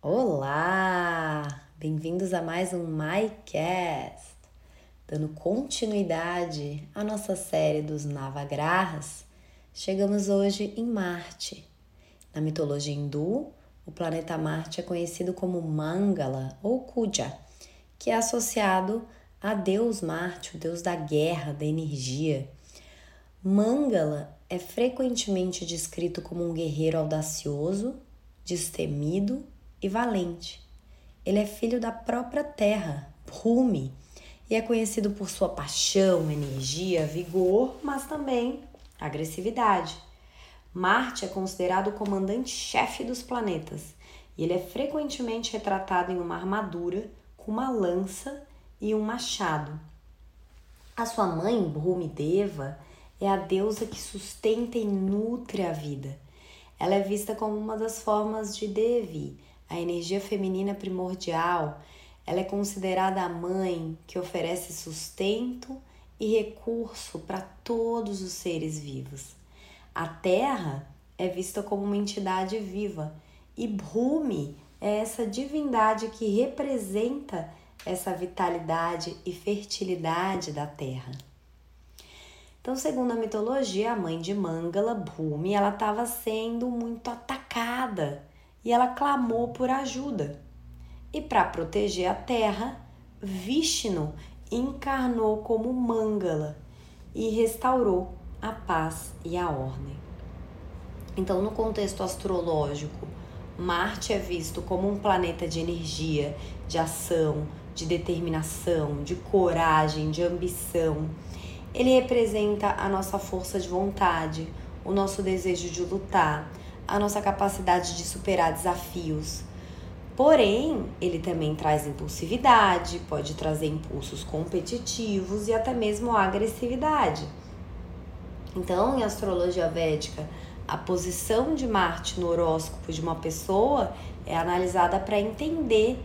Olá! Bem-vindos a mais um MyCast, dando continuidade à nossa série dos Navagrahas. Chegamos hoje em Marte. Na mitologia hindu, o planeta Marte é conhecido como Mangala ou Kuja, que é associado a Deus Marte, o deus da guerra, da energia. Mangala é frequentemente descrito como um guerreiro audacioso, destemido e valente. Ele é filho da própria terra, Bhumi, e é conhecido por sua paixão, energia, vigor, mas também agressividade. Marte é considerado o comandante-chefe dos planetas e ele é frequentemente retratado em uma armadura com uma lança e um machado. A sua mãe, Bhumideva, é a deusa que sustenta e nutre a vida. Ela é vista como uma das formas de Devi, a energia feminina primordial. Ela é considerada a mãe que oferece sustento e recurso para todos os seres vivos. A Terra é vista como uma entidade viva e Bhumi é essa divindade que representa essa vitalidade e fertilidade da terra. Então, segundo a mitologia, a mãe de Mangala, Bhumi, ela estava sendo muito atacada e ela clamou por ajuda. E para proteger a terra, Vishnu encarnou como Mangala e restaurou a paz e a ordem. Então, no contexto astrológico, Marte é visto como um planeta de energia, de ação, de determinação, de coragem, de ambição. Ele representa a nossa força de vontade, o nosso desejo de lutar, a nossa capacidade de superar desafios. Porém, ele também traz impulsividade, pode trazer impulsos competitivos e até mesmo agressividade. Então, em astrologia védica, a posição de Marte no horóscopo de uma pessoa é analisada para entender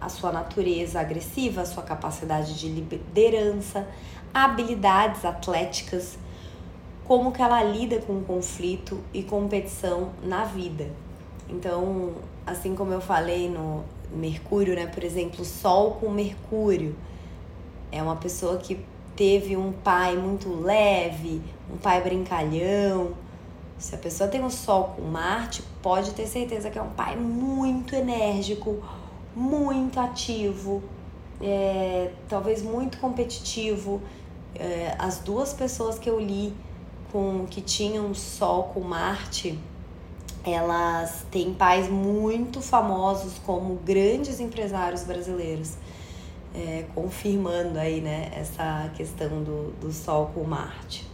a sua natureza agressiva, a sua capacidade de liderança, habilidades atléticas, como que ela lida com conflito e competição na vida. Então, assim como eu falei no Mercúrio, né, por exemplo, Sol com Mercúrio, é uma pessoa que teve um pai muito leve, um pai brincalhão. Se a pessoa tem um Sol com Marte, pode ter certeza que é um pai muito enérgico, muito ativo, é, talvez muito competitivo. É, as duas pessoas que eu li com que tinham Sol com Marte, elas têm pais muito famosos como grandes empresários brasileiros, é, confirmando aí né, essa questão do, do Sol com Marte.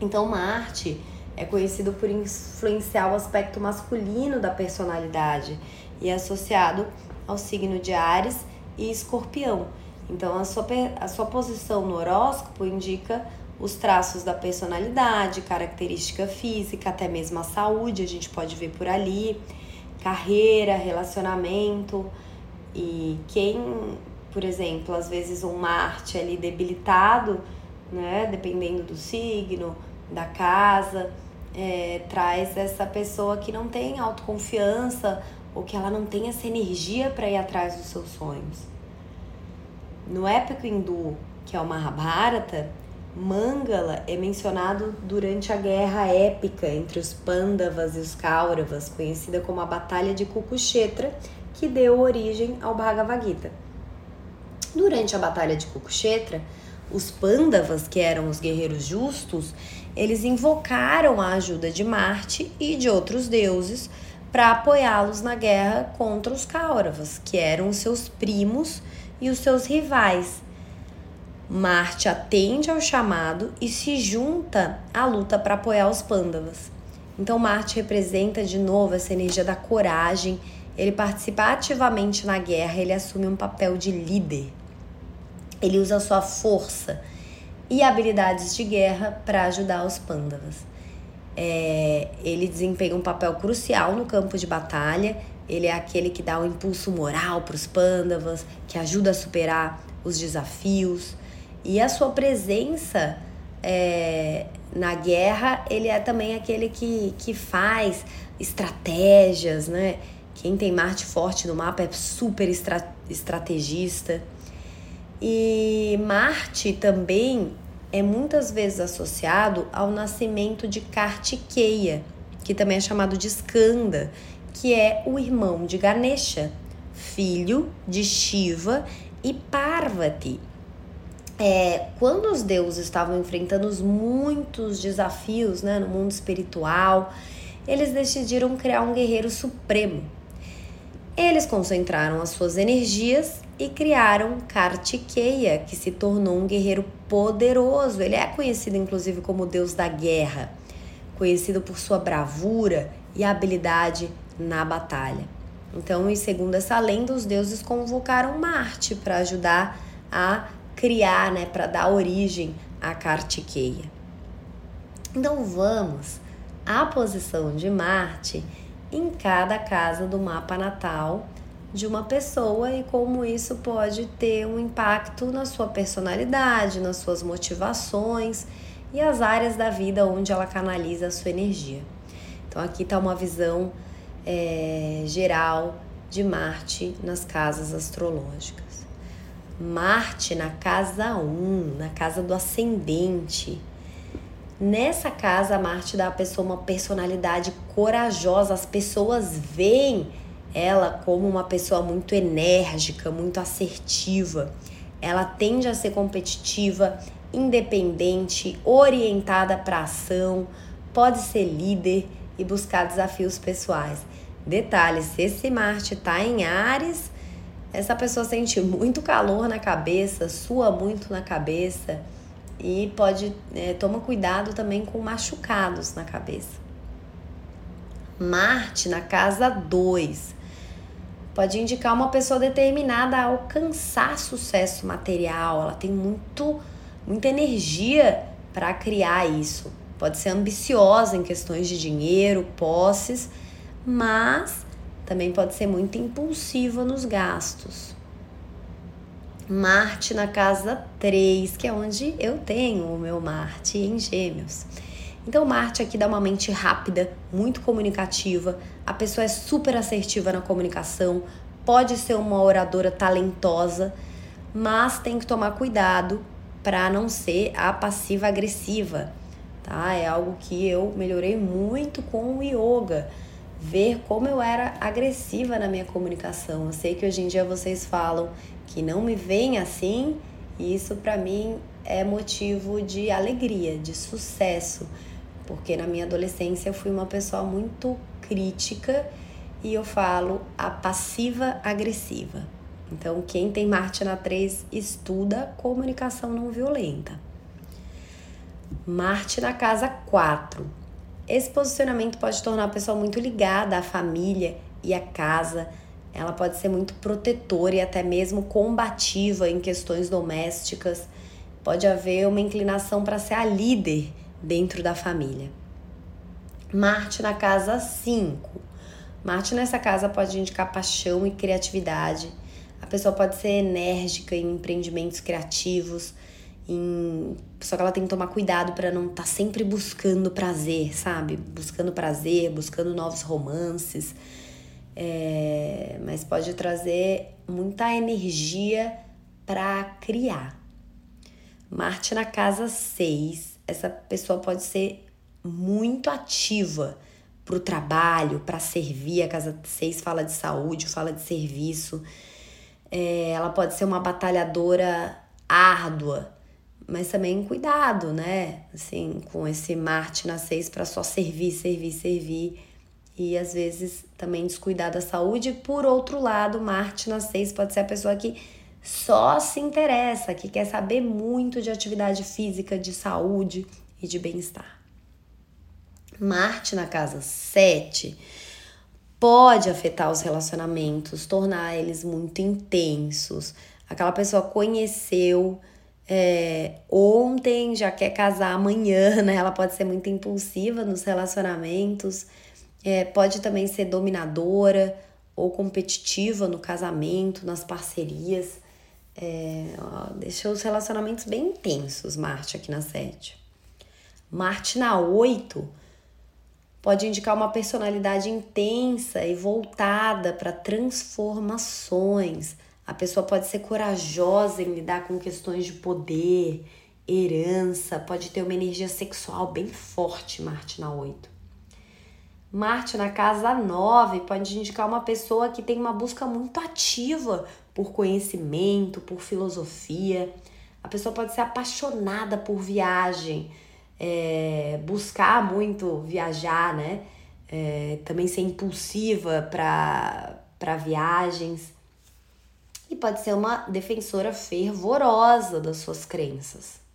Então Marte é conhecido por influenciar o aspecto masculino da personalidade e é associado ao signo de Ares e Escorpião. Então, a sua, a sua posição no horóscopo indica os traços da personalidade, característica física, até mesmo a saúde, a gente pode ver por ali, carreira, relacionamento. E quem, por exemplo, às vezes um Marte ali debilitado, né, dependendo do signo, da casa, é, traz essa pessoa que não tem autoconfiança ou que ela não tem essa energia para ir atrás dos seus sonhos. No épico hindu, que é o Mahabharata, Mangala é mencionado durante a guerra épica entre os Pandavas e os Kauravas, conhecida como a Batalha de Kukukshetra, que deu origem ao Bhagavad Gita. Durante a Batalha de Kukukshetra, os Pandavas, que eram os guerreiros justos, eles invocaram a ajuda de Marte e de outros deuses para apoiá-los na guerra contra os Kauravas, que eram os seus primos e os seus rivais. Marte atende ao chamado e se junta à luta para apoiar os Pandavas. Então Marte representa de novo essa energia da coragem, ele participa ativamente na guerra, ele assume um papel de líder. Ele usa sua força e habilidades de guerra para ajudar os Pandavas. É, ele desempenha um papel crucial no campo de batalha. Ele é aquele que dá o um impulso moral para os pândavas, que ajuda a superar os desafios. E a sua presença é, na guerra, ele é também aquele que, que faz estratégias, né? Quem tem Marte forte no mapa é super estra estrategista. E Marte também é muitas vezes associado ao nascimento de Kartikeya, que também é chamado de Skanda, que é o irmão de Ganesha, filho de Shiva e Parvati. É, quando os deuses estavam enfrentando muitos desafios né, no mundo espiritual, eles decidiram criar um guerreiro supremo. Eles concentraram as suas energias e criaram Kartikeya, que se tornou um guerreiro poderoso. Ele é conhecido inclusive como deus da guerra, conhecido por sua bravura e habilidade na batalha. Então, e segundo essa lenda, os deuses convocaram Marte para ajudar a criar, né, para dar origem a Kartikeya. Então, vamos à posição de Marte em cada casa do mapa natal de uma pessoa e como isso pode ter um impacto na sua personalidade, nas suas motivações e as áreas da vida onde ela canaliza a sua energia. Então aqui está uma visão é, geral de Marte nas casas astrológicas. Marte na casa 1, na casa do ascendente. Nessa casa, Marte dá à pessoa uma personalidade corajosa. As pessoas veem ela como uma pessoa muito enérgica, muito assertiva. Ela tende a ser competitiva, independente, orientada para ação, pode ser líder e buscar desafios pessoais. Detalhe: se esse Marte está em Ares, essa pessoa sente muito calor na cabeça, sua muito na cabeça e pode é, toma cuidado também com machucados na cabeça. Marte na casa 2 pode indicar uma pessoa determinada a alcançar sucesso material, ela tem muito, muita energia para criar isso. Pode ser ambiciosa em questões de dinheiro, posses, mas também pode ser muito impulsiva nos gastos. Marte na casa 3, que é onde eu tenho o meu Marte em Gêmeos. Então, Marte aqui dá uma mente rápida, muito comunicativa. A pessoa é super assertiva na comunicação, pode ser uma oradora talentosa, mas tem que tomar cuidado para não ser a passiva agressiva, tá? É algo que eu melhorei muito com o yoga. Ver como eu era agressiva na minha comunicação. Eu sei que hoje em dia vocês falam que não me veem assim, e isso para mim é motivo de alegria, de sucesso porque na minha adolescência eu fui uma pessoa muito crítica e eu falo a passiva agressiva. Então, quem tem Marte na 3 estuda comunicação não violenta. Marte na casa 4. Esse posicionamento pode tornar a pessoa muito ligada à família e à casa. Ela pode ser muito protetora e até mesmo combativa em questões domésticas. Pode haver uma inclinação para ser a líder dentro da família. Marte na casa 5. Marte nessa casa pode indicar paixão e criatividade. A pessoa pode ser enérgica em empreendimentos criativos, em... só que ela tem que tomar cuidado para não estar tá sempre buscando prazer, sabe? Buscando prazer, buscando novos romances. É... Mas pode trazer muita energia para criar. Marte na casa 6 essa pessoa pode ser muito ativa para o trabalho, para servir. A casa 6 fala de saúde, fala de serviço. É, ela pode ser uma batalhadora árdua, mas também cuidado, né? Assim, com esse Marte na 6 para só servir, servir, servir. E às vezes também descuidar da saúde. Por outro lado, Marte na 6 pode ser a pessoa que só se interessa, que quer saber muito de atividade física, de saúde e de bem-estar. Marte na casa 7 pode afetar os relacionamentos, tornar eles muito intensos. Aquela pessoa conheceu é, ontem, já quer casar amanhã, né? Ela pode ser muito impulsiva nos relacionamentos, é, pode também ser dominadora ou competitiva no casamento, nas parcerias. É, ó, deixou os relacionamentos bem intensos, Marte aqui na 7. Marte na 8 pode indicar uma personalidade intensa e voltada para transformações. A pessoa pode ser corajosa em lidar com questões de poder, herança, pode ter uma energia sexual bem forte, Marte na 8. Marte na casa 9 pode indicar uma pessoa que tem uma busca muito ativa por conhecimento, por filosofia. A pessoa pode ser apaixonada por viagem, é, buscar muito viajar, né? É, também ser impulsiva para viagens. E pode ser uma defensora fervorosa das suas crenças.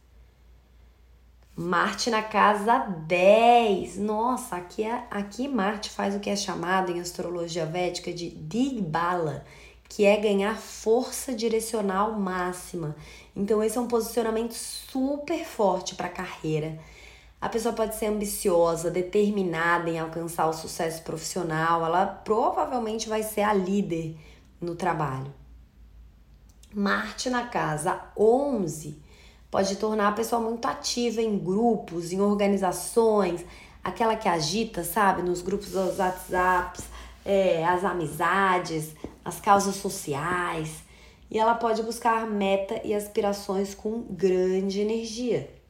Marte na casa 10. Nossa, aqui, é, aqui Marte faz o que é chamado em astrologia védica de Digbala, que é ganhar força direcional máxima. Então, esse é um posicionamento super forte para a carreira. A pessoa pode ser ambiciosa, determinada em alcançar o sucesso profissional, ela provavelmente vai ser a líder no trabalho. Marte na casa 11 pode tornar a pessoa muito ativa em grupos, em organizações, aquela que agita, sabe, nos grupos dos WhatsApps, é, as amizades, as causas sociais. E ela pode buscar meta e aspirações com grande energia.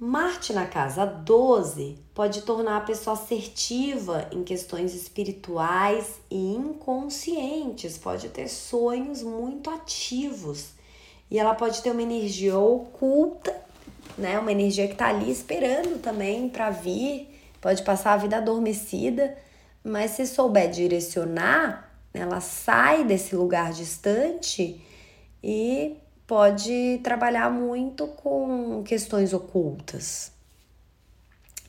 Marte na casa 12 pode tornar a pessoa assertiva em questões espirituais e inconscientes, pode ter sonhos muito ativos. E ela pode ter uma energia oculta, né? Uma energia que tá ali esperando também para vir, pode passar a vida adormecida, mas se souber direcionar, ela sai desse lugar distante e pode trabalhar muito com questões ocultas.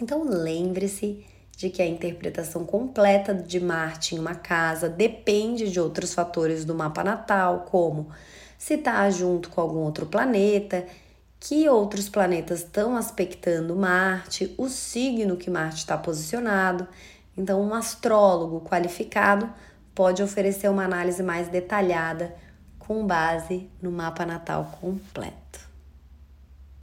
Então lembre-se de que a interpretação completa de Marte em uma casa depende de outros fatores do mapa natal, como se está junto com algum outro planeta, que outros planetas estão aspectando Marte, o signo que Marte está posicionado. Então, um astrólogo qualificado pode oferecer uma análise mais detalhada com base no mapa natal completo.